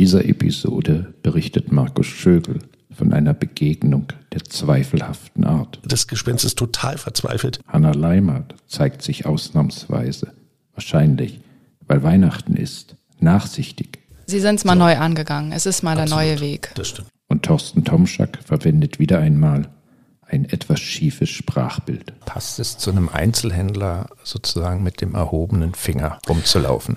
dieser Episode berichtet Markus Schögel von einer Begegnung der zweifelhaften Art. Das Gespenst ist total verzweifelt. Hanna Leimert zeigt sich ausnahmsweise, wahrscheinlich, weil Weihnachten ist, nachsichtig. Sie sind es mal so. neu angegangen. Es ist mal Absolut. der neue Weg. Das stimmt. Und Thorsten Tomschak verwendet wieder einmal ein etwas schiefes Sprachbild. Passt es zu einem Einzelhändler sozusagen mit dem erhobenen Finger rumzulaufen?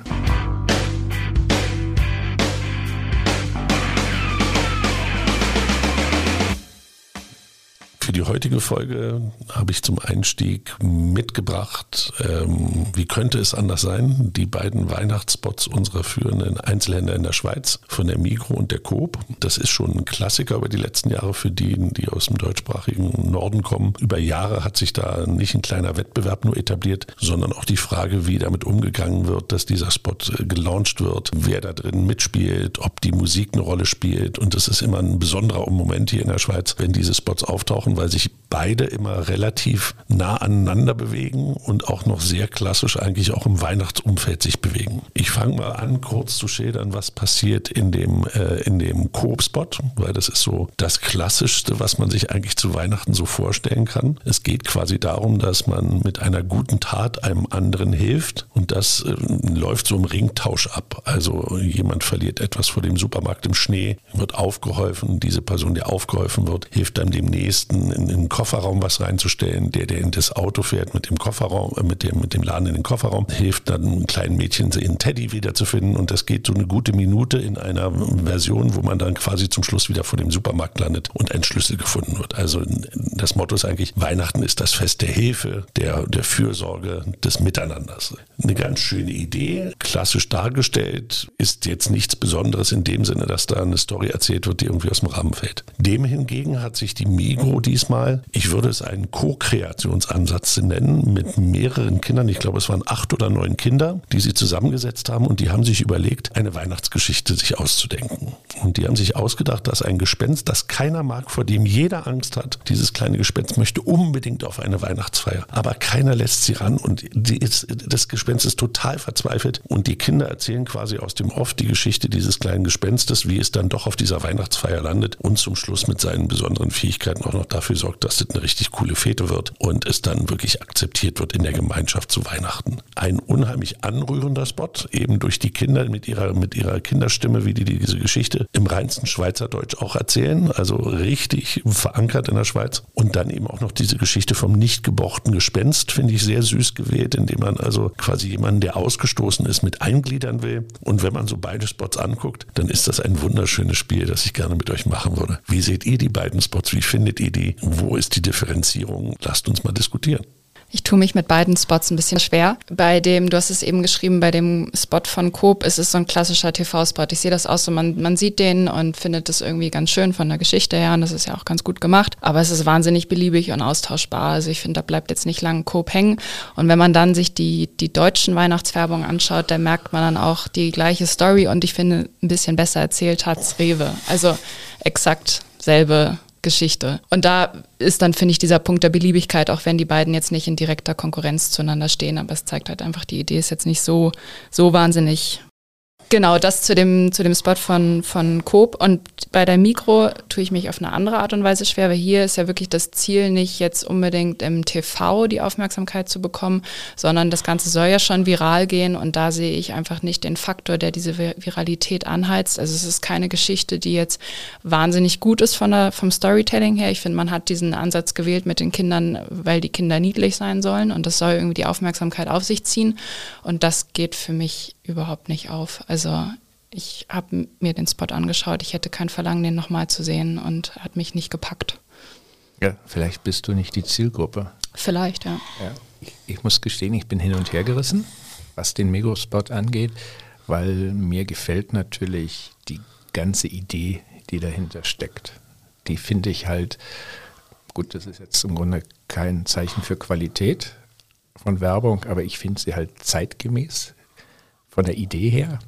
Für die heutige Folge habe ich zum Einstieg mitgebracht, ähm, wie könnte es anders sein, die beiden Weihnachtsspots unserer führenden Einzelhändler in der Schweiz von der Migro und der Coop. Das ist schon ein Klassiker über die letzten Jahre für die, die aus dem deutschsprachigen Norden kommen. Über Jahre hat sich da nicht ein kleiner Wettbewerb nur etabliert, sondern auch die Frage, wie damit umgegangen wird, dass dieser Spot äh, gelauncht wird, wer da drin mitspielt, ob die Musik eine Rolle spielt. Und das ist immer ein besonderer Moment hier in der Schweiz, wenn diese Spots auftauchen weil sich beide immer relativ nah aneinander bewegen und auch noch sehr klassisch eigentlich auch im Weihnachtsumfeld sich bewegen. Ich fange mal an, kurz zu schildern, was passiert in dem, äh, in dem Coop-Spot, weil das ist so das Klassischste, was man sich eigentlich zu Weihnachten so vorstellen kann. Es geht quasi darum, dass man mit einer guten Tat einem anderen hilft und das äh, läuft so im Ringtausch ab. Also jemand verliert etwas vor dem Supermarkt im Schnee, wird aufgeholfen, diese Person, der aufgeholfen wird, hilft dann dem Nächsten in, den Kofferraum was reinzustellen. Der, der in das Auto fährt mit dem Kofferraum, äh, mit dem, mit dem Laden in den Kofferraum, hilft dann einem kleinen Mädchen, ihren Teddy wiederzufinden. Und das geht so eine gute Minute in einer Version, wo man dann quasi zum Schluss wieder vor dem Supermarkt landet und ein Schlüssel gefunden wird. Also das Motto ist eigentlich, Weihnachten ist das Fest der Hilfe, der, der Fürsorge, des Miteinanders. Eine ganz schöne Idee, klassisch dargestellt, ist jetzt nichts Besonderes in dem Sinne, dass da eine Story erzählt wird, die irgendwie aus dem Rahmen fällt. Dem hingegen hat sich die Migro, die diesmal, ich würde es einen Co-Kreationsansatz nennen, mit mehreren Kindern. Ich glaube, es waren acht oder neun Kinder, die sie zusammengesetzt haben und die haben sich überlegt, eine Weihnachtsgeschichte sich auszudenken. Und die haben sich ausgedacht, dass ein Gespenst, das keiner mag, vor dem jeder Angst hat, dieses kleine Gespenst möchte unbedingt auf eine Weihnachtsfeier. Aber keiner lässt sie ran und ist, das Gespenst ist total verzweifelt. Und die Kinder erzählen quasi aus dem Off die Geschichte dieses kleinen Gespenstes, wie es dann doch auf dieser Weihnachtsfeier landet und zum Schluss mit seinen besonderen Fähigkeiten auch noch dafür sorgt, dass das eine richtig coole Fete wird und es dann wirklich akzeptiert wird in der Gemeinschaft zu Weihnachten. Ein unheimlich anrührender Spot, eben durch die Kinder mit ihrer, mit ihrer Kinderstimme, wie die diese Geschichte im reinsten Schweizerdeutsch auch erzählen, also richtig verankert in der Schweiz. Und dann eben auch noch diese Geschichte vom nicht gebochten Gespenst, finde ich sehr süß gewählt, indem man also quasi jemanden, der ausgestoßen ist, mit eingliedern will. Und wenn man so beide Spots anguckt, dann ist das ein wunderschönes Spiel, das ich gerne mit euch machen würde. Wie seht ihr die beiden Spots? Wie findet ihr die? Wo ist die Differenzierung? Lasst uns mal diskutieren. Ich tue mich mit beiden Spots ein bisschen schwer. Bei dem, du hast es eben geschrieben, bei dem Spot von Coop ist es so ein klassischer TV-Spot. Ich sehe das auch so, man, man sieht den und findet das irgendwie ganz schön von der Geschichte her und das ist ja auch ganz gut gemacht. Aber es ist wahnsinnig beliebig und austauschbar. Also ich finde, da bleibt jetzt nicht lang Coop hängen. Und wenn man dann sich die, die deutschen Weihnachtsfärbungen anschaut, da merkt man dann auch die gleiche Story und ich finde, ein bisschen besser erzählt hat's Rewe. Also exakt selbe Geschichte. Und da ist dann, finde ich, dieser Punkt der Beliebigkeit, auch wenn die beiden jetzt nicht in direkter Konkurrenz zueinander stehen, aber es zeigt halt einfach, die Idee ist jetzt nicht so, so wahnsinnig Genau, das zu dem, zu dem Spot von, von Coop. Und bei der Mikro tue ich mich auf eine andere Art und Weise schwer, weil hier ist ja wirklich das Ziel, nicht jetzt unbedingt im TV die Aufmerksamkeit zu bekommen, sondern das Ganze soll ja schon viral gehen und da sehe ich einfach nicht den Faktor, der diese Viralität anheizt. Also es ist keine Geschichte, die jetzt wahnsinnig gut ist von der, vom Storytelling her. Ich finde, man hat diesen Ansatz gewählt mit den Kindern, weil die Kinder niedlich sein sollen und das soll irgendwie die Aufmerksamkeit auf sich ziehen. Und das geht für mich überhaupt nicht auf. Also ich habe mir den Spot angeschaut, ich hätte kein Verlangen, den nochmal zu sehen und hat mich nicht gepackt. Ja, vielleicht bist du nicht die Zielgruppe. Vielleicht, ja. ja. Ich, ich, muss gestehen, ich bin hin und her gerissen, was den Mego-Spot angeht, weil mir gefällt natürlich die ganze Idee, die dahinter steckt. Die finde ich halt, gut, das ist jetzt im Grunde kein Zeichen für Qualität, von Werbung, aber ich finde sie halt zeitgemäß von der Idee her.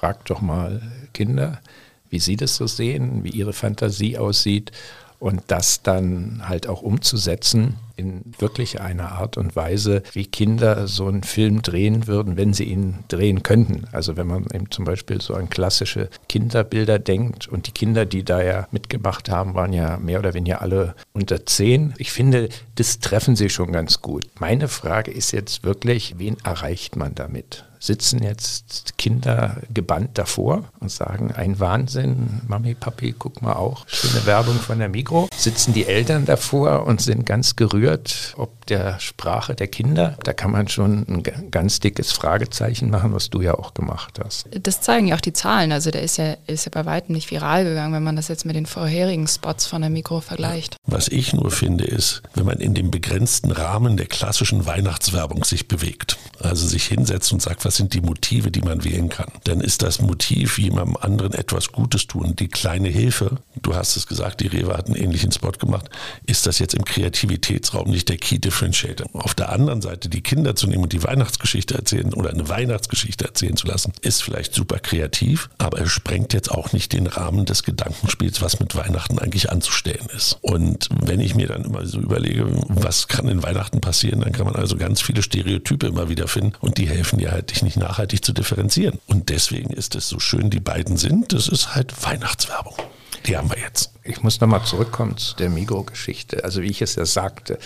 Fragt doch mal Kinder, wie sie das so sehen, wie ihre Fantasie aussieht. Und das dann halt auch umzusetzen in wirklich einer Art und Weise, wie Kinder so einen Film drehen würden, wenn sie ihn drehen könnten. Also wenn man eben zum Beispiel so an klassische Kinderbilder denkt und die Kinder, die da ja mitgemacht haben, waren ja mehr oder weniger alle unter zehn. Ich finde, das treffen sie schon ganz gut. Meine Frage ist jetzt wirklich, wen erreicht man damit? Sitzen jetzt Kinder gebannt davor und sagen, ein Wahnsinn, Mami, Papi, guck mal auch, schöne Werbung von der Mikro. Sitzen die Eltern davor und sind ganz gerührt, ob der Sprache der Kinder. Da kann man schon ein ganz dickes Fragezeichen machen, was du ja auch gemacht hast. Das zeigen ja auch die Zahlen. Also der ist ja, ist ja bei weitem nicht viral gegangen, wenn man das jetzt mit den vorherigen Spots von der Mikro vergleicht. Was ich nur finde, ist, wenn man in dem begrenzten Rahmen der klassischen Weihnachtswerbung sich bewegt, also sich hinsetzt und sagt, was sind die Motive, die man wählen kann, dann ist das Motiv, jemandem anderen etwas Gutes tun, die kleine Hilfe. Du hast es gesagt, die Rewe hat einen ähnlichen Spot gemacht. Ist das jetzt im Kreativitätsraum nicht der Key Differentiator? Auf der anderen Seite die Kinder zu nehmen und die Weihnachtsgeschichte erzählen oder eine Weihnachtsgeschichte erzählen zu lassen, ist vielleicht super kreativ, aber es sprengt jetzt auch nicht den Rahmen des Gedankenspiels, was mit Weihnachten eigentlich anzustellen ist. Und wenn ich mir dann immer so überlege, was kann in Weihnachten passieren, dann kann man also ganz viele Stereotype immer wieder finden und die helfen dir halt, dich nicht nachhaltig zu differenzieren. Und deswegen ist es so schön, die beiden sind. Das ist halt Weihnachtswerbung. Die haben wir jetzt. Ich muss nochmal zurückkommen zu der Migro-Geschichte. Also wie ich es ja sagte,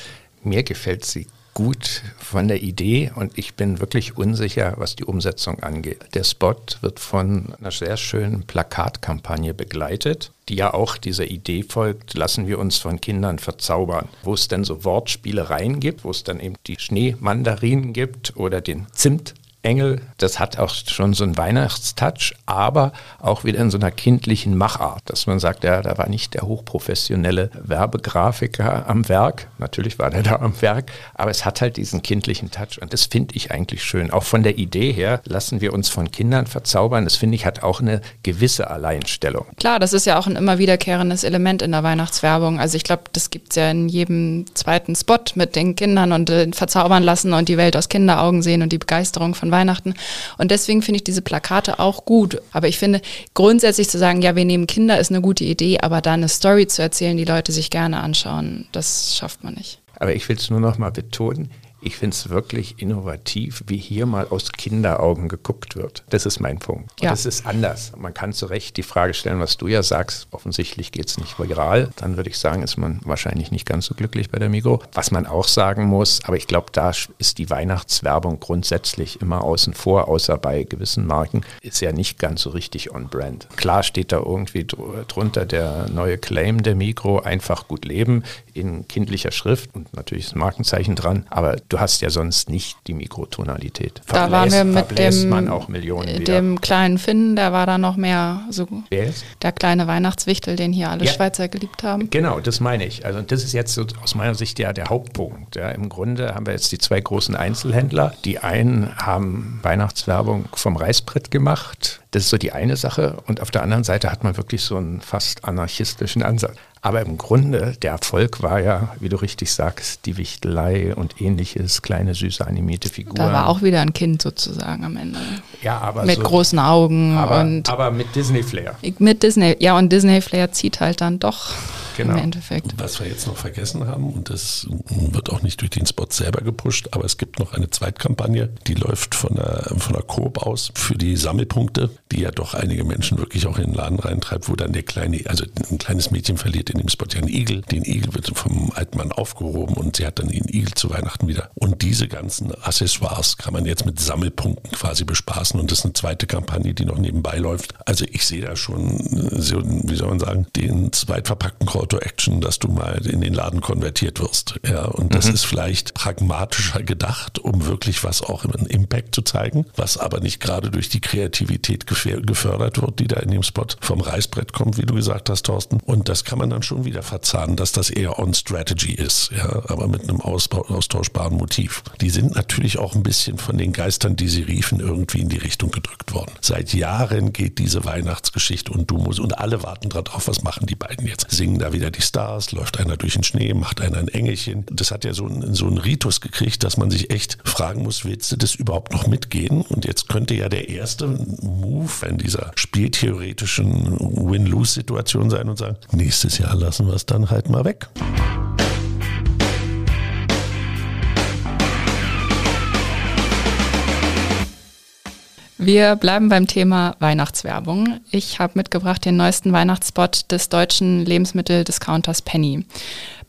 mir gefällt sie gut von der Idee und ich bin wirklich unsicher, was die Umsetzung angeht. Der Spot wird von einer sehr schönen Plakatkampagne begleitet, die ja auch dieser Idee folgt, lassen wir uns von Kindern verzaubern, wo es dann so Wortspielereien gibt, wo es dann eben die Schneemandarinen gibt oder den Zimt Engel, das hat auch schon so einen Weihnachtstouch, aber auch wieder in so einer kindlichen Machart, dass man sagt, ja, da war nicht der hochprofessionelle Werbegrafiker am Werk. Natürlich war der da am Werk, aber es hat halt diesen kindlichen Touch und das finde ich eigentlich schön. Auch von der Idee her lassen wir uns von Kindern verzaubern. Das finde ich hat auch eine gewisse Alleinstellung. Klar, das ist ja auch ein immer wiederkehrendes Element in der Weihnachtswerbung. Also ich glaube, das gibt es ja in jedem zweiten Spot mit den Kindern und äh, verzaubern lassen und die Welt aus Kinderaugen sehen und die Begeisterung von Weihnachten. Und deswegen finde ich diese Plakate auch gut. Aber ich finde, grundsätzlich zu sagen, ja, wir nehmen Kinder, ist eine gute Idee, aber da eine Story zu erzählen, die Leute sich gerne anschauen, das schafft man nicht. Aber ich will es nur noch mal betonen, ich finde es wirklich innovativ, wie hier mal aus Kinderaugen geguckt wird. Das ist mein Punkt. Und ja. das ist anders. Man kann zu Recht die Frage stellen, was du ja sagst, offensichtlich geht es nicht viral. Dann würde ich sagen, ist man wahrscheinlich nicht ganz so glücklich bei der Migro. Was man auch sagen muss, aber ich glaube, da ist die Weihnachtswerbung grundsätzlich immer außen vor, außer bei gewissen Marken, ist ja nicht ganz so richtig on-brand. Klar steht da irgendwie drunter der neue Claim der Migro, einfach gut leben, in kindlicher Schrift und natürlich das Markenzeichen dran, aber du hast ja sonst nicht die Mikrotonalität. Da waren wir mit dem, man auch Millionen dem kleinen Finn, der war da noch mehr so. Wer ist? Der kleine Weihnachtswichtel, den hier alle ja. Schweizer geliebt haben. Genau, das meine ich. Also das ist jetzt so aus meiner Sicht ja der Hauptpunkt. Ja, Im Grunde haben wir jetzt die zwei großen Einzelhändler. Die einen haben Weihnachtswerbung vom Reißbrett gemacht. Das ist so die eine Sache. Und auf der anderen Seite hat man wirklich so einen fast anarchistischen Ansatz. Aber im Grunde, der Erfolg war ja, wie du richtig sagst, die Wichtelei und ähnliches, kleine, süße, animierte Figuren. Da war auch wieder ein Kind sozusagen am Ende. Ja, aber Mit so, großen Augen aber, und. Aber mit Disney-Flair. Mit Disney, ja, und Disney-Flair zieht halt dann doch genau. im Endeffekt. Was wir jetzt noch vergessen haben, und das wird auch nicht durch den Spot selber gepusht, aber es gibt noch eine Zweitkampagne, die läuft von der, von der Coop aus für die Sammelpunkte, die ja doch einige Menschen wirklich auch in den Laden reintreibt, wo dann der kleine, also ein kleines Mädchen verliert in dem Spot ja einen Igel. Den Igel wird vom alten Mann aufgehoben und sie hat dann den Igel zu Weihnachten wieder. Und diese ganzen Accessoires kann man jetzt mit Sammelpunkten quasi bespaßen und das ist eine zweite Kampagne, die noch nebenbei läuft. Also ich sehe da schon, so, wie soll man sagen, den zweitverpackten Call to Action, dass du mal in den Laden konvertiert wirst. Ja, und das mhm. ist vielleicht pragmatischer gedacht, um wirklich was auch im Impact zu zeigen, was aber nicht gerade durch die Kreativität gefördert wird, die da in dem Spot vom Reißbrett kommt, wie du gesagt hast, Thorsten. Und das kann man dann schon wieder verzahnen, dass das eher on Strategy ist, ja, aber mit einem austauschbaren Motiv. Die sind natürlich auch ein bisschen von den Geistern, die sie riefen, irgendwie in die Richtung gedrückt worden. Seit Jahren geht diese Weihnachtsgeschichte und du musst, und alle warten darauf, was machen die beiden jetzt? Singen da wieder die Stars, läuft einer durch den Schnee, macht einer ein Engelchen. Das hat ja so, ein, so einen Ritus gekriegt, dass man sich echt fragen muss, willst du das überhaupt noch mitgehen? Und jetzt könnte ja der erste Move in dieser spieltheoretischen Win-Lose-Situation sein und sagen, nächstes Jahr lassen wir es dann halt mal weg. Wir bleiben beim Thema Weihnachtswerbung. Ich habe mitgebracht den neuesten Weihnachtsspot des deutschen Lebensmitteldiscounters Penny.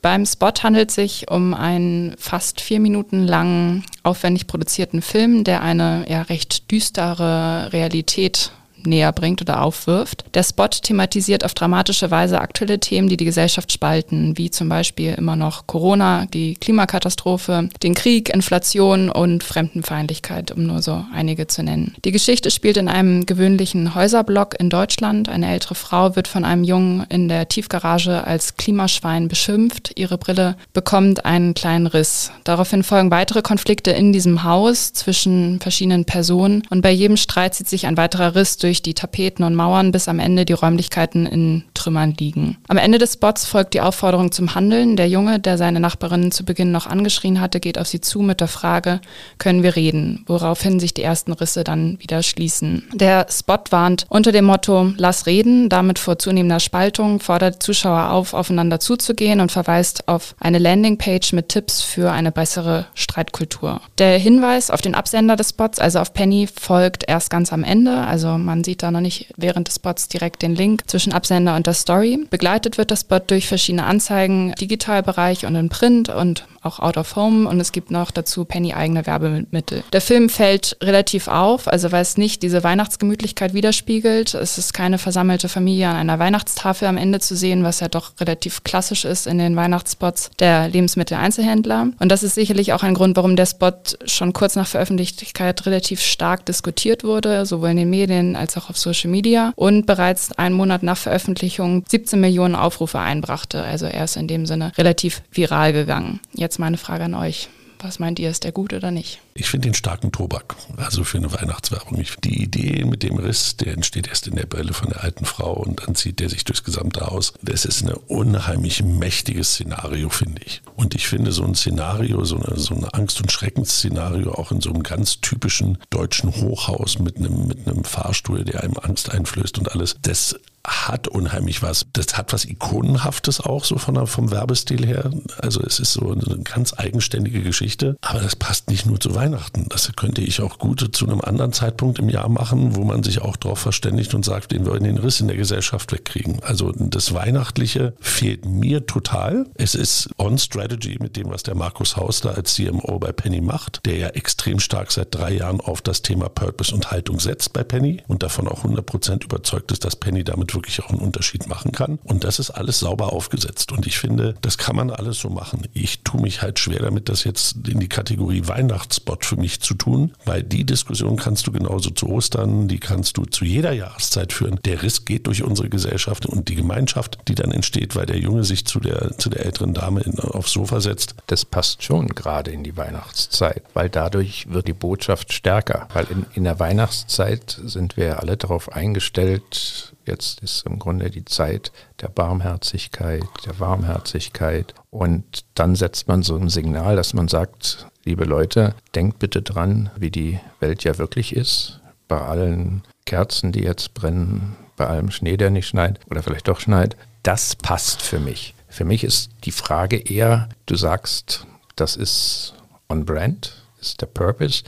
Beim Spot handelt es sich um einen fast vier Minuten langen, aufwendig produzierten Film, der eine ja recht düstere Realität näher bringt oder aufwirft. Der Spot thematisiert auf dramatische Weise aktuelle Themen, die die Gesellschaft spalten, wie zum Beispiel immer noch Corona, die Klimakatastrophe, den Krieg, Inflation und Fremdenfeindlichkeit, um nur so einige zu nennen. Die Geschichte spielt in einem gewöhnlichen Häuserblock in Deutschland. Eine ältere Frau wird von einem Jungen in der Tiefgarage als Klimaschwein beschimpft. Ihre Brille bekommt einen kleinen Riss. Daraufhin folgen weitere Konflikte in diesem Haus zwischen verschiedenen Personen und bei jedem Streit zieht sich ein weiterer Riss durch durch die Tapeten und Mauern, bis am Ende die Räumlichkeiten in Trümmern liegen. Am Ende des Spots folgt die Aufforderung zum Handeln. Der Junge, der seine Nachbarin zu Beginn noch angeschrien hatte, geht auf sie zu mit der Frage, können wir reden? Woraufhin sich die ersten Risse dann wieder schließen. Der Spot warnt unter dem Motto, lass reden, damit vor zunehmender Spaltung, fordert Zuschauer auf, aufeinander zuzugehen und verweist auf eine Landingpage mit Tipps für eine bessere Streitkultur. Der Hinweis auf den Absender des Spots, also auf Penny, folgt erst ganz am Ende. Also man sieht da noch nicht während des Spots direkt den Link zwischen Absender und der Story. Begleitet wird das Spot durch verschiedene Anzeigen, Digitalbereich und in Print und auch Out of Home und es gibt noch dazu Penny eigene Werbemittel. Der Film fällt relativ auf, also weil es nicht diese Weihnachtsgemütlichkeit widerspiegelt. Es ist keine versammelte Familie an einer Weihnachtstafel am Ende zu sehen, was ja doch relativ klassisch ist in den Weihnachtsspots der Lebensmitteleinzelhändler. Und das ist sicherlich auch ein Grund, warum der Spot schon kurz nach Veröffentlichkeit relativ stark diskutiert wurde, sowohl in den Medien als auch auf Social Media und bereits einen Monat nach Veröffentlichung 17 Millionen Aufrufe einbrachte. Also er ist in dem Sinne relativ viral gegangen. Jetzt meine Frage an euch. Was meint ihr, ist der gut oder nicht? Ich finde den starken Tobak, also für eine Weihnachtswerbung. Ich, die Idee mit dem Riss, der entsteht erst in der Brille von der alten Frau und dann zieht der sich durchs gesamte Haus. Das ist ein unheimlich mächtiges Szenario, finde ich. Und ich finde so ein Szenario, so, eine, so ein Angst- und Schreckensszenario auch in so einem ganz typischen deutschen Hochhaus mit einem, mit einem Fahrstuhl, der einem Angst einflößt und alles, das hat unheimlich was. Das hat was Ikonenhaftes auch so von der, vom Werbestil her. Also es ist so eine ganz eigenständige Geschichte. Aber das passt nicht nur zu Weihnachten. Das könnte ich auch gut zu einem anderen Zeitpunkt im Jahr machen, wo man sich auch darauf verständigt und sagt, den wollen den Riss in der Gesellschaft wegkriegen. Also das Weihnachtliche fehlt mir total. Es ist on Strategy mit dem, was der Markus Haus da als CMO bei Penny macht, der ja extrem stark seit drei Jahren auf das Thema Purpose und Haltung setzt bei Penny und davon auch 100% überzeugt ist, dass Penny damit wirklich auch einen Unterschied machen kann. Und das ist alles sauber aufgesetzt. Und ich finde, das kann man alles so machen. Ich tue mich halt schwer damit, das jetzt in die Kategorie Weihnachtsspot für mich zu tun, weil die Diskussion kannst du genauso zu Ostern, die kannst du zu jeder Jahreszeit führen. Der Riss geht durch unsere Gesellschaft und die Gemeinschaft, die dann entsteht, weil der Junge sich zu der, zu der älteren Dame in, aufs Sofa setzt. Das passt schon gerade in die Weihnachtszeit, weil dadurch wird die Botschaft stärker. Weil in, in der Weihnachtszeit sind wir alle darauf eingestellt, Jetzt ist im Grunde die Zeit der Barmherzigkeit, der Warmherzigkeit. Und dann setzt man so ein Signal, dass man sagt, liebe Leute, denkt bitte dran, wie die Welt ja wirklich ist. Bei allen Kerzen, die jetzt brennen, bei allem Schnee, der nicht schneit oder vielleicht doch schneit. Das passt für mich. Für mich ist die Frage eher, du sagst, das ist on brand, ist der Purpose.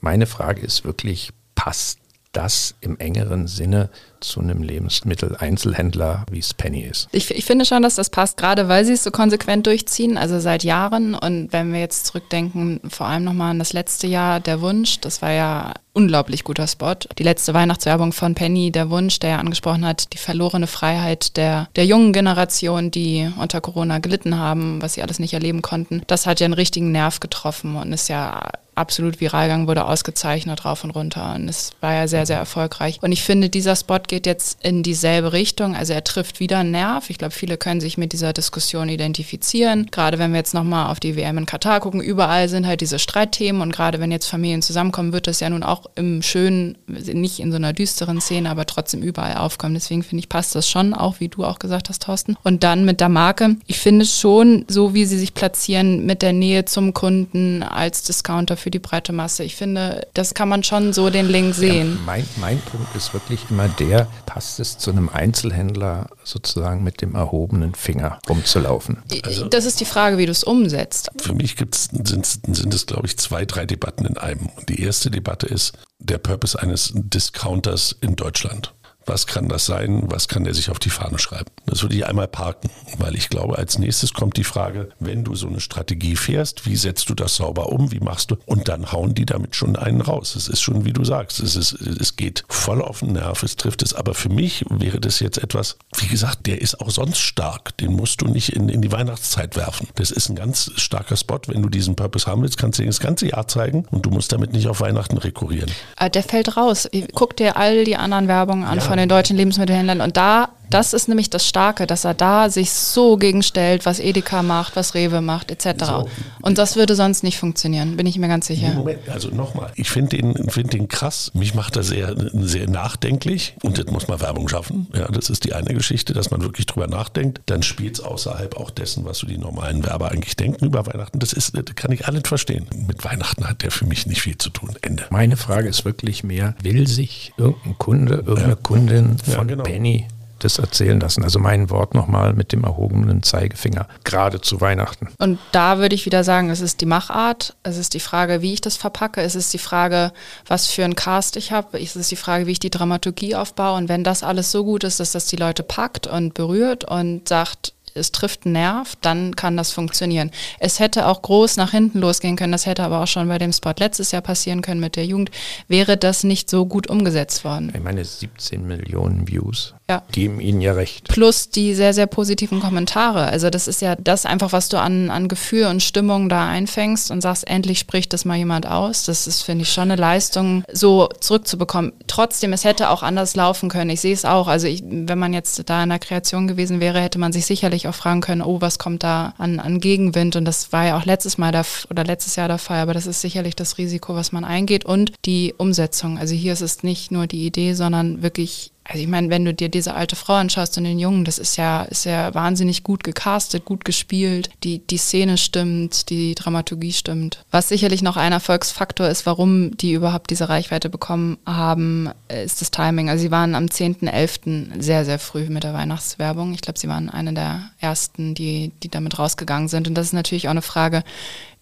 Meine Frage ist wirklich, passt das im engeren Sinne zu einem Lebensmitteleinzelhändler, wie es Penny ist. Ich, ich, finde schon, dass das passt, gerade weil sie es so konsequent durchziehen, also seit Jahren. Und wenn wir jetzt zurückdenken, vor allem nochmal an das letzte Jahr, der Wunsch, das war ja unglaublich guter Spot. Die letzte Weihnachtswerbung von Penny, der Wunsch, der ja angesprochen hat, die verlorene Freiheit der, der jungen Generation, die unter Corona gelitten haben, was sie alles nicht erleben konnten, das hat ja einen richtigen Nerv getroffen und ist ja absolut viral gegangen, wurde ausgezeichnet rauf und runter und es war ja sehr, sehr erfolgreich. Und ich finde, dieser Spot geht jetzt in dieselbe Richtung, also er trifft wieder einen Nerv. Ich glaube, viele können sich mit dieser Diskussion identifizieren. Gerade wenn wir jetzt nochmal auf die WM in Katar gucken, überall sind halt diese Streitthemen und gerade wenn jetzt Familien zusammenkommen, wird das ja nun auch im schönen, nicht in so einer düsteren Szene, aber trotzdem überall aufkommen. Deswegen finde ich, passt das schon, auch wie du auch gesagt hast, Thorsten. Und dann mit der Marke, ich finde schon, so wie sie sich platzieren mit der Nähe zum Kunden als Discounter für die breite Masse. Ich finde, das kann man schon so den Link sehen. Ja, mein, mein Punkt ist wirklich immer der, passt es zu einem Einzelhändler sozusagen mit dem erhobenen Finger rumzulaufen? Also, das ist die Frage, wie du es umsetzt. Für mich gibt's, sind, sind es, glaube ich, zwei, drei Debatten in einem. Die erste Debatte ist der Purpose eines Discounters in Deutschland. Was kann das sein? Was kann der sich auf die Fahne schreiben? Das würde ich einmal parken, weil ich glaube, als nächstes kommt die Frage, wenn du so eine Strategie fährst, wie setzt du das sauber um? Wie machst du? Und dann hauen die damit schon einen raus. Es ist schon, wie du sagst, es, ist, es geht voll auf den Nerv, es trifft es. Aber für mich wäre das jetzt etwas, wie gesagt, der ist auch sonst stark. Den musst du nicht in, in die Weihnachtszeit werfen. Das ist ein ganz starker Spot. Wenn du diesen Purpose haben willst, kannst du den das ganze Jahr zeigen und du musst damit nicht auf Weihnachten rekurrieren. Äh, der fällt raus. Guck dir all die anderen Werbungen an ja. Von den deutschen Lebensmittelhändlern. Und da das ist nämlich das Starke, dass er da sich so gegenstellt, was Edeka macht, was Rewe macht, etc. So. Und das würde sonst nicht funktionieren, bin ich mir ganz sicher. Moment, also nochmal, ich finde den, find den krass. Mich macht er sehr, sehr nachdenklich und das muss man Werbung schaffen. Ja, das ist die eine Geschichte, dass man wirklich drüber nachdenkt. Dann spielt es außerhalb auch dessen, was so die normalen Werber eigentlich denken über Weihnachten. Das, ist, das kann ich alles verstehen. Mit Weihnachten hat der für mich nicht viel zu tun. Ende. Meine Frage ist wirklich mehr, will sich irgendein Kunde, irgendeine ja. Kundin von ja, genau. Penny das erzählen lassen. Also mein Wort nochmal mit dem erhobenen Zeigefinger, gerade zu Weihnachten. Und da würde ich wieder sagen, es ist die Machart, es ist die Frage, wie ich das verpacke, es ist die Frage, was für ein Cast ich habe, es ist die Frage, wie ich die Dramaturgie aufbaue. Und wenn das alles so gut ist, dass das die Leute packt und berührt und sagt, es trifft einen Nerv, dann kann das funktionieren. Es hätte auch groß nach hinten losgehen können, das hätte aber auch schon bei dem Spot letztes Jahr passieren können mit der Jugend, wäre das nicht so gut umgesetzt worden. Ich meine, 17 Millionen Views ja. geben Ihnen ja recht. Plus die sehr, sehr positiven Kommentare. Also das ist ja das einfach, was du an, an Gefühl und Stimmung da einfängst und sagst, endlich spricht das mal jemand aus. Das ist, finde ich, schon eine Leistung, so zurückzubekommen. Trotzdem, es hätte auch anders laufen können. Ich sehe es auch. Also ich, wenn man jetzt da in der Kreation gewesen wäre, hätte man sich sicherlich auch fragen können, oh, was kommt da an, an Gegenwind? Und das war ja auch letztes Mal der, oder letztes Jahr der Fall. Aber das ist sicherlich das Risiko, was man eingeht und die Umsetzung. Also hier ist es nicht nur die Idee, sondern wirklich also ich meine, wenn du dir diese alte Frau anschaust und den Jungen, das ist ja, ist ja wahnsinnig gut gecastet, gut gespielt. Die, die Szene stimmt, die Dramaturgie stimmt. Was sicherlich noch ein Erfolgsfaktor ist, warum die überhaupt diese Reichweite bekommen haben, ist das Timing. Also sie waren am 10.11. sehr, sehr früh mit der Weihnachtswerbung. Ich glaube, sie waren eine der ersten, die, die damit rausgegangen sind. Und das ist natürlich auch eine Frage,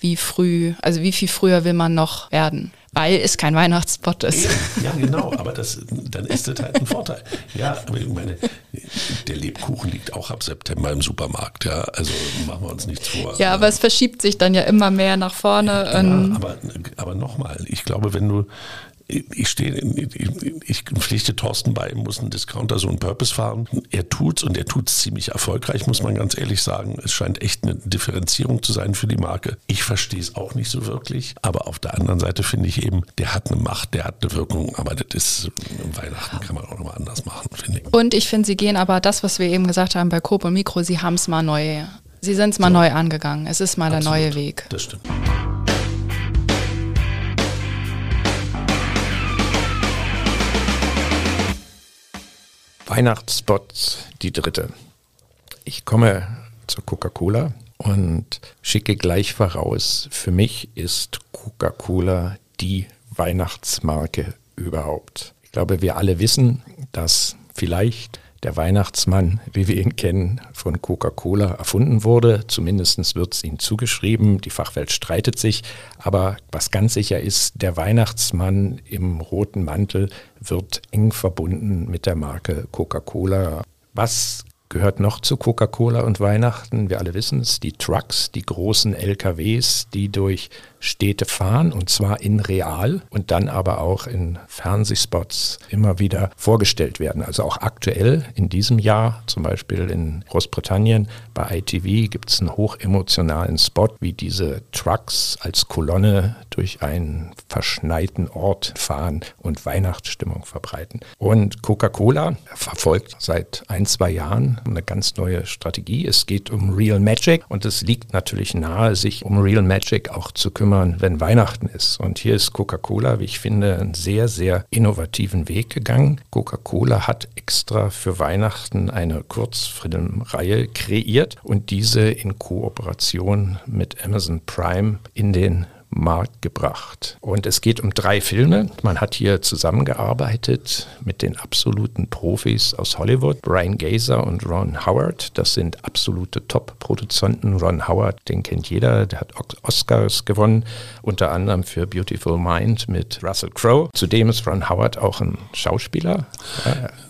wie früh, also wie viel früher will man noch werden? weil es kein Weihnachtsspot ist. Ja, genau, aber das, dann ist das halt ein Vorteil. Ja, aber ich meine, der Lebkuchen liegt auch ab September im Supermarkt, ja, also machen wir uns nichts vor. Ja, aber es verschiebt sich dann ja immer mehr nach vorne. Ja, aber, aber nochmal, ich glaube, wenn du ich stehe, ich pflichte Thorsten bei, muss ein Discounter so einen Purpose fahren. Er tut's und er tut's ziemlich erfolgreich, muss man ganz ehrlich sagen. Es scheint echt eine Differenzierung zu sein für die Marke. Ich verstehe es auch nicht so wirklich, aber auf der anderen Seite finde ich eben, der hat eine Macht, der hat eine Wirkung, aber das ist, Weihnachten kann man auch nochmal anders machen, finde ich. Und ich finde, sie gehen aber das, was wir eben gesagt haben bei Coop und Mikro, sie haben es mal neu, sie sind es mal so. neu angegangen. Es ist mal Absolut. der neue Weg. Das stimmt. Weihnachtsspots, die dritte. Ich komme zur Coca-Cola und schicke gleich voraus, für mich ist Coca-Cola die Weihnachtsmarke überhaupt. Ich glaube, wir alle wissen, dass vielleicht der Weihnachtsmann, wie wir ihn kennen, von Coca-Cola erfunden wurde. Zumindest wird es ihm zugeschrieben. Die Fachwelt streitet sich. Aber was ganz sicher ist, der Weihnachtsmann im roten Mantel wird eng verbunden mit der Marke Coca-Cola. Was gehört noch zu Coca-Cola und Weihnachten? Wir alle wissen es, die Trucks, die großen LKWs, die durch Städte fahren und zwar in real und dann aber auch in Fernsehspots immer wieder vorgestellt werden. Also auch aktuell in diesem Jahr, zum Beispiel in Großbritannien bei ITV gibt es einen hochemotionalen Spot, wie diese Trucks als Kolonne durch einen verschneiten Ort fahren und Weihnachtsstimmung verbreiten. Und Coca-Cola verfolgt seit ein, zwei Jahren eine ganz neue Strategie. Es geht um Real Magic und es liegt natürlich nahe, sich um Real Magic auch zu kümmern wenn Weihnachten ist. Und hier ist Coca-Cola, wie ich finde, einen sehr, sehr innovativen Weg gegangen. Coca-Cola hat extra für Weihnachten eine Kurzfilmreihe kreiert und diese in Kooperation mit Amazon Prime in den Markt gebracht. Und es geht um drei Filme. Man hat hier zusammengearbeitet mit den absoluten Profis aus Hollywood, Brian Gazer und Ron Howard. Das sind absolute Top-Produzenten. Ron Howard, den kennt jeder, der hat Oscars gewonnen, unter anderem für Beautiful Mind mit Russell Crowe. Zudem ist Ron Howard auch ein Schauspieler.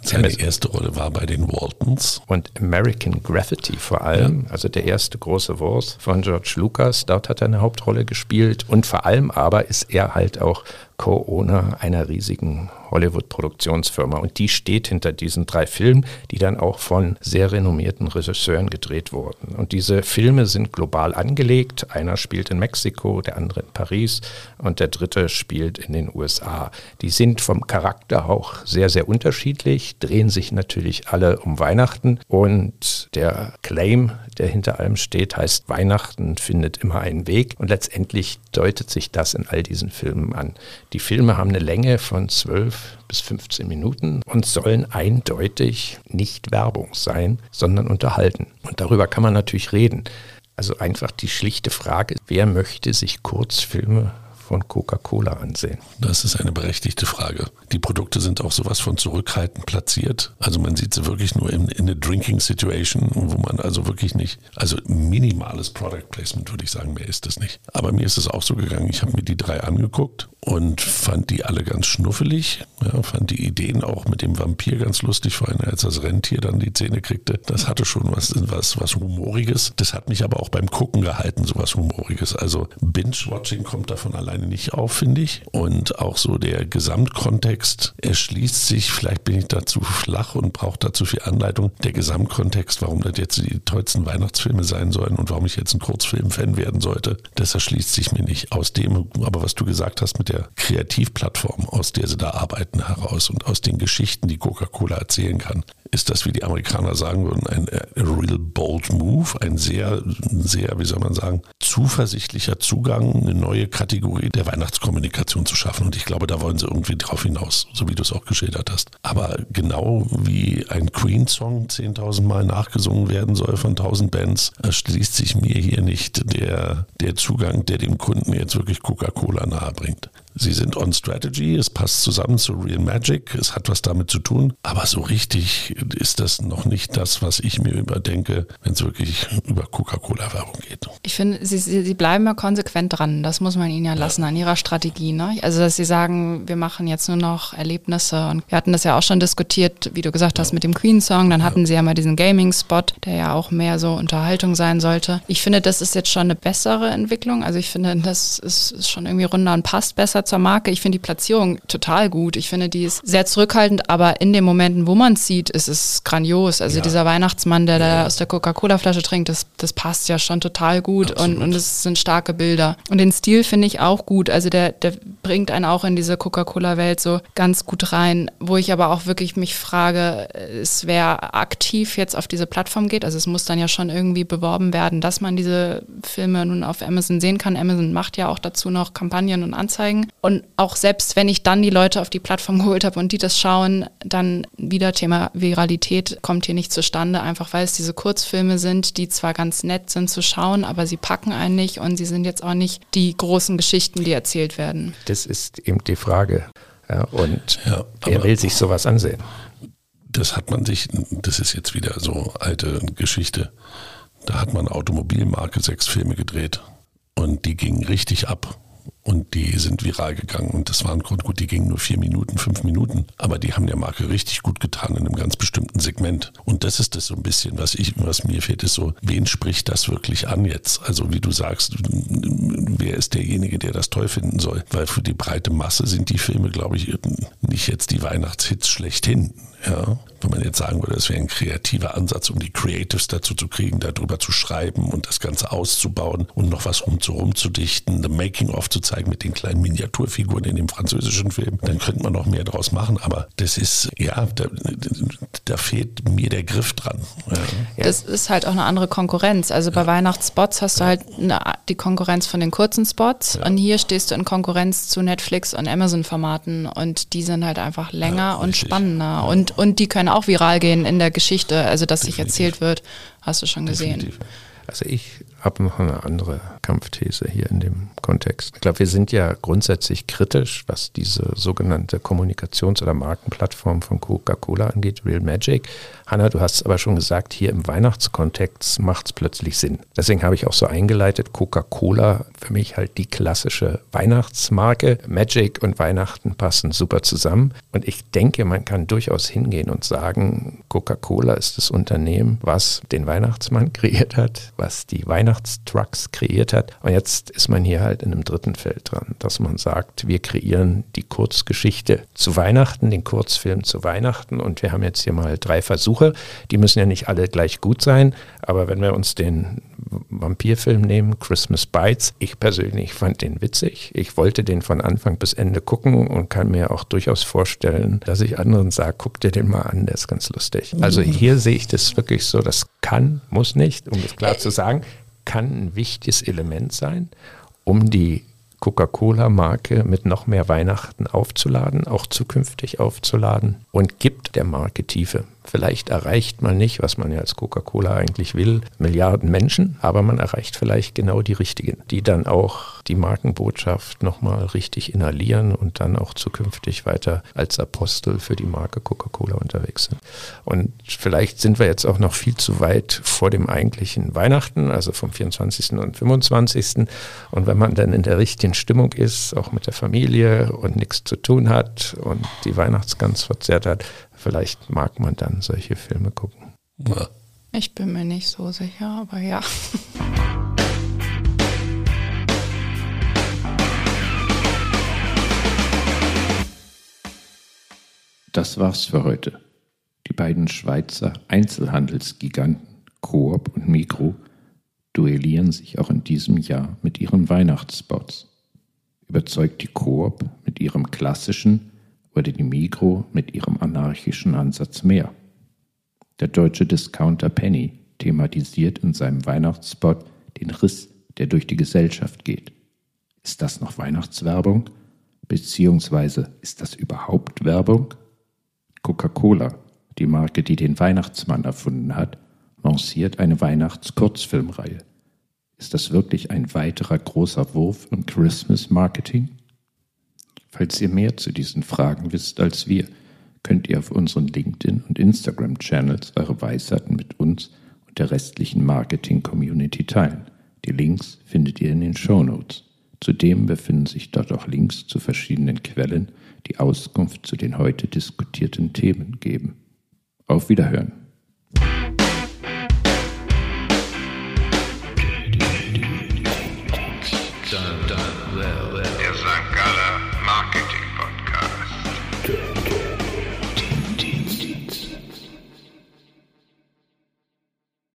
Seine erste Rolle war bei den Waltons. Und American Graffiti vor allem, ja. also der erste große Wurst von George Lucas. Dort hat er eine Hauptrolle gespielt und vor allem aber ist er halt auch Co-Owner einer riesigen Hollywood-Produktionsfirma. Und die steht hinter diesen drei Filmen, die dann auch von sehr renommierten Regisseuren gedreht wurden. Und diese Filme sind global angelegt. Einer spielt in Mexiko, der andere in Paris und der dritte spielt in den USA. Die sind vom Charakter auch sehr, sehr unterschiedlich, drehen sich natürlich alle um Weihnachten. Und der Claim, der hinter allem steht, heißt Weihnachten findet immer einen Weg. Und letztendlich deutet sich das in all diesen Filmen an. Die Filme haben eine Länge von 12 bis 15 Minuten und sollen eindeutig nicht Werbung sein, sondern unterhalten. Und darüber kann man natürlich reden. Also einfach die schlichte Frage, wer möchte sich Kurzfilme von Coca-Cola ansehen? Das ist eine berechtigte Frage. Die Produkte sind auch sowas von zurückhaltend platziert. Also man sieht sie wirklich nur in, in eine Drinking Situation, wo man also wirklich nicht, also minimales Product Placement würde ich sagen, mehr ist das nicht. Aber mir ist es auch so gegangen, ich habe mir die drei angeguckt und fand die alle ganz schnuffelig. Ja, fand die Ideen auch mit dem Vampir ganz lustig, vor allem als das Rentier dann die Zähne kriegte. Das hatte schon was, was, was Humoriges. Das hat mich aber auch beim Gucken gehalten, sowas Humoriges. Also Binge-Watching kommt davon allein alleine nicht auf, finde ich. Und auch so der Gesamtkontext erschließt sich, vielleicht bin ich da zu flach und brauche da zu viel Anleitung. Der Gesamtkontext, warum das jetzt die tollsten Weihnachtsfilme sein sollen und warum ich jetzt ein Kurzfilm-Fan werden sollte, das erschließt sich mir nicht. Aus dem, aber was du gesagt hast mit der Kreativplattform, aus der sie da arbeiten heraus und aus den Geschichten, die Coca-Cola erzählen kann, ist das, wie die Amerikaner sagen würden, ein real bold move, ein sehr, sehr, wie soll man sagen, zuversichtlicher Zugang, eine neue Kategorie der Weihnachtskommunikation zu schaffen. Und ich glaube, da wollen sie irgendwie drauf hinaus, so wie du es auch geschildert hast. Aber genau wie ein Queen-Song 10.000 Mal nachgesungen werden soll von 1000 Bands, erschließt sich mir hier nicht der, der Zugang, der dem Kunden jetzt wirklich Coca-Cola nahebringt. Sie sind on Strategy, es passt zusammen zu Real Magic, es hat was damit zu tun, aber so richtig ist das noch nicht das, was ich mir überdenke, wenn es wirklich über Coca-Cola-Werbung geht. Ich finde, sie, sie, bleiben ja konsequent dran, das muss man ihnen ja lassen, ja. an ihrer Strategie. Ne? Also, dass sie sagen, wir machen jetzt nur noch Erlebnisse und wir hatten das ja auch schon diskutiert, wie du gesagt hast, ja. mit dem Queen-Song, dann hatten sie ja mal diesen Gaming-Spot, der ja auch mehr so Unterhaltung sein sollte. Ich finde, das ist jetzt schon eine bessere Entwicklung, also ich finde, das ist schon irgendwie runder und passt besser zur Marke. Ich finde die Platzierung total gut. Ich finde, die ist sehr zurückhaltend, aber in den Momenten, wo man es sieht, ist es grandios. Also ja. dieser Weihnachtsmann, der ja. da aus der Coca-Cola-Flasche trinkt, das, das passt ja schon total gut und, und es sind starke Bilder. Und den Stil finde ich auch gut. Also der, der bringt einen auch in diese Coca-Cola-Welt so ganz gut rein, wo ich aber auch wirklich mich frage, es wer aktiv jetzt auf diese Plattform geht. Also es muss dann ja schon irgendwie beworben werden, dass man diese Filme nun auf Amazon sehen kann. Amazon macht ja auch dazu noch Kampagnen und Anzeigen. Und auch selbst wenn ich dann die Leute auf die Plattform geholt habe und die das schauen, dann wieder Thema Viralität kommt hier nicht zustande, einfach weil es diese Kurzfilme sind, die zwar ganz nett sind zu schauen, aber sie packen einen nicht und sie sind jetzt auch nicht die großen Geschichten, die erzählt werden. Das ist eben die Frage. Ja, und ja, wer will sich sowas ansehen? Das hat man sich, das ist jetzt wieder so alte Geschichte. Da hat man Automobilmarke sechs Filme gedreht und die gingen richtig ab und die sind viral gegangen und das waren gut, die gingen nur vier Minuten, fünf Minuten, aber die haben der Marke richtig gut getan in einem ganz bestimmten Segment. Und das ist das so ein bisschen, was ich, was mir fehlt, ist so, wen spricht das wirklich an jetzt? Also wie du sagst, wer ist derjenige, der das toll finden soll? Weil für die breite Masse sind die Filme, glaube ich, nicht jetzt die Weihnachtshits schlechthin. Ja, wenn man jetzt sagen würde, es wäre ein kreativer Ansatz, um die Creatives dazu zu kriegen, darüber zu schreiben und das Ganze auszubauen und noch was rumzurum zu dichten, the Making-of zu zeigen mit den kleinen Miniaturfiguren in dem französischen Film, dann könnte man noch mehr draus machen. Aber das ist, ja, da, da fehlt mir der Griff dran. Ja. Das ist halt auch eine andere Konkurrenz. Also bei ja. Weihnachtsspots hast du halt eine, die Konkurrenz von den kurzen Spots ja. und hier stehst du in Konkurrenz zu Netflix und Amazon-Formaten und die sind halt einfach länger und spannender und, und die können auch viral gehen in der Geschichte, also dass sich erzählt wird, hast du schon gesehen. Definitiv. Also ich habe noch eine andere Kampfthese hier in dem Kontext. Ich glaube, wir sind ja grundsätzlich kritisch, was diese sogenannte Kommunikations- oder Markenplattform von Coca-Cola angeht, Real Magic. Hanna, du hast es aber schon gesagt, hier im Weihnachtskontext macht es plötzlich Sinn. Deswegen habe ich auch so eingeleitet, Coca-Cola für mich halt die klassische Weihnachtsmarke. Magic und Weihnachten passen super zusammen. Und ich denke, man kann durchaus hingehen und sagen, Coca-Cola ist das Unternehmen, was den Weihnachtsmann kreiert hat, was die Weihnachtstrucks kreiert hat. Und jetzt ist man hier halt in einem dritten Feld dran, dass man sagt, wir kreieren die Kurzgeschichte zu Weihnachten, den Kurzfilm zu Weihnachten. Und wir haben jetzt hier mal drei Versuche Versuche. Die müssen ja nicht alle gleich gut sein, aber wenn wir uns den Vampirfilm nehmen, Christmas Bites, ich persönlich fand den witzig. Ich wollte den von Anfang bis Ende gucken und kann mir auch durchaus vorstellen, dass ich anderen sage, guck dir den mal an, der ist ganz lustig. Also mhm. hier sehe ich das wirklich so, das kann, muss nicht, um es klar zu sagen, kann ein wichtiges Element sein, um die Coca-Cola-Marke mit noch mehr Weihnachten aufzuladen, auch zukünftig aufzuladen und gibt der Marke Tiefe. Vielleicht erreicht man nicht, was man ja als Coca-Cola eigentlich will, Milliarden Menschen, aber man erreicht vielleicht genau die richtigen, die dann auch die Markenbotschaft nochmal richtig inhalieren und dann auch zukünftig weiter als Apostel für die Marke Coca-Cola unterwegs sind. Und vielleicht sind wir jetzt auch noch viel zu weit vor dem eigentlichen Weihnachten, also vom 24. und 25. Und wenn man dann in der richtigen Stimmung ist, auch mit der Familie und nichts zu tun hat und die Weihnachtsgans verzehrt hat, vielleicht mag man dann solche Filme gucken. Ja. Ich bin mir nicht so sicher, aber ja. Das war's für heute. Die beiden Schweizer Einzelhandelsgiganten Coop und Migro duellieren sich auch in diesem Jahr mit ihren Weihnachtsspots. Überzeugt die Coop mit ihrem klassischen oder die Migro mit ihrem anarchischen Ansatz mehr. Der deutsche Discounter Penny thematisiert in seinem Weihnachtsspot den Riss, der durch die Gesellschaft geht. Ist das noch Weihnachtswerbung? Beziehungsweise ist das überhaupt Werbung? Coca-Cola, die Marke, die den Weihnachtsmann erfunden hat, lanciert eine Weihnachtskurzfilmreihe. Ist das wirklich ein weiterer großer Wurf im Christmas Marketing? Falls ihr mehr zu diesen Fragen wisst als wir, könnt ihr auf unseren LinkedIn- und Instagram-Channels eure Weisheiten mit uns und der restlichen Marketing-Community teilen. Die Links findet ihr in den Show Notes. Zudem befinden sich dort auch Links zu verschiedenen Quellen, die Auskunft zu den heute diskutierten Themen geben. Auf Wiederhören!